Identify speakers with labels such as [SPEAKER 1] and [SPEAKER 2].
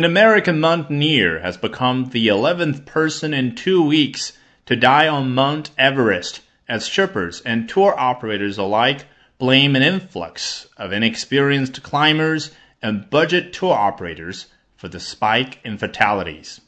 [SPEAKER 1] An American mountaineer has become the 11th person in two weeks to die on Mount Everest as Sherpas and tour operators alike blame an influx of inexperienced climbers and budget tour operators for the spike in fatalities.